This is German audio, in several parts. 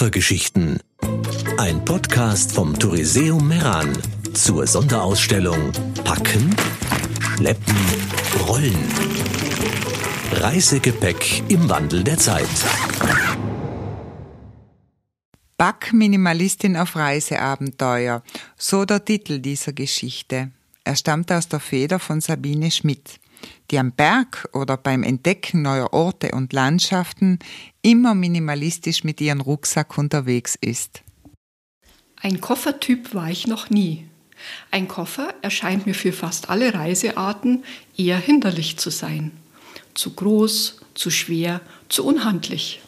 Koffergeschichten. Ein Podcast vom Touriseum Meran zur Sonderausstellung Packen, Schleppen, Rollen. Reisegepäck im Wandel der Zeit. Backminimalistin auf Reiseabenteuer, so der Titel dieser Geschichte. Er stammt aus der Feder von Sabine Schmidt, die am Berg oder beim Entdecken neuer Orte und Landschaften immer minimalistisch mit ihrem Rucksack unterwegs ist. Ein Koffertyp war ich noch nie. Ein Koffer erscheint mir für fast alle Reisearten eher hinderlich zu sein. Zu groß, zu schwer, zu unhandlich.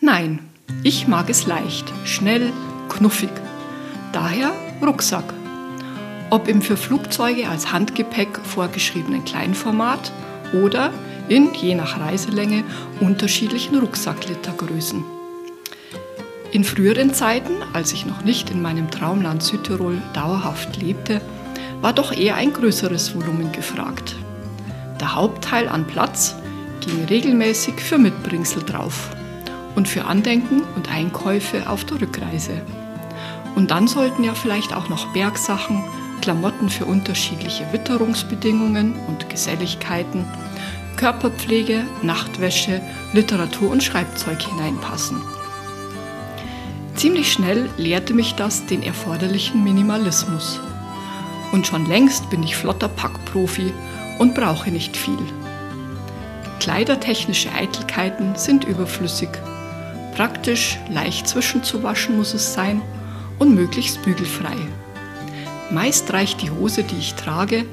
Nein, ich mag es leicht, schnell, knuffig. Daher Rucksack. Ob im für Flugzeuge als Handgepäck vorgeschriebenen Kleinformat oder in, je nach Reiselänge, unterschiedlichen Rucksacklitergrößen. In früheren Zeiten, als ich noch nicht in meinem Traumland Südtirol dauerhaft lebte, war doch eher ein größeres Volumen gefragt. Der Hauptteil an Platz ging regelmäßig für Mitbringsel drauf und für Andenken und Einkäufe auf der Rückreise. Und dann sollten ja vielleicht auch noch Bergsachen, Klamotten für unterschiedliche Witterungsbedingungen und Geselligkeiten, Körperpflege, Nachtwäsche, Literatur und Schreibzeug hineinpassen. Ziemlich schnell lehrte mich das den erforderlichen Minimalismus. Und schon längst bin ich flotter Packprofi und brauche nicht viel. Kleidertechnische Eitelkeiten sind überflüssig. Praktisch, leicht zwischenzuwaschen muss es sein und möglichst bügelfrei. Meist reicht die Hose, die ich trage,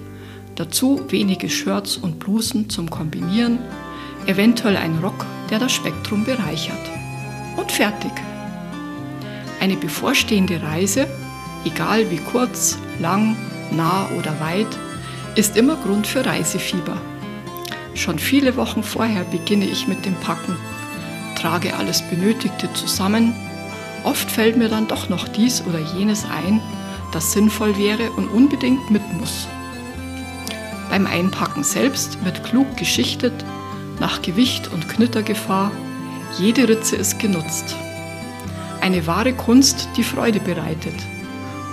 dazu wenige Shirts und Blusen zum Kombinieren, eventuell ein Rock, der das Spektrum bereichert. Und fertig. Eine bevorstehende Reise, egal wie kurz, lang, nah oder weit, ist immer Grund für Reisefieber. Schon viele Wochen vorher beginne ich mit dem Packen, trage alles Benötigte zusammen. Oft fällt mir dann doch noch dies oder jenes ein, das sinnvoll wäre und unbedingt mit muss. Beim Einpacken selbst wird klug geschichtet, nach Gewicht und Knittergefahr. Jede Ritze ist genutzt. Eine wahre Kunst, die Freude bereitet.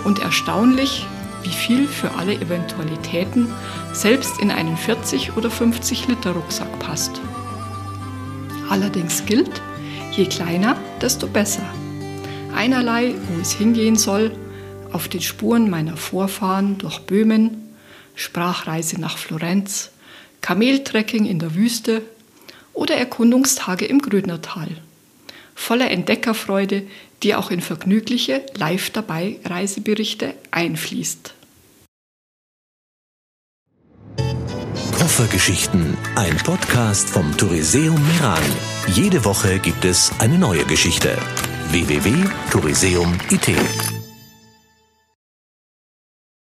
Und erstaunlich, wie viel für alle Eventualitäten selbst in einen 40 oder 50 Liter Rucksack passt. Allerdings gilt, je kleiner, desto besser. Einerlei, wo es hingehen soll, auf den Spuren meiner Vorfahren durch Böhmen, Sprachreise nach Florenz, Kameltrekking in der Wüste oder Erkundungstage im Grödnertal. Voller Entdeckerfreude, die auch in vergnügliche Live-dabei-Reiseberichte einfließt. Koffergeschichten, ein Podcast vom Touriseum Meran. Jede Woche gibt es eine neue Geschichte. www.touriseum.it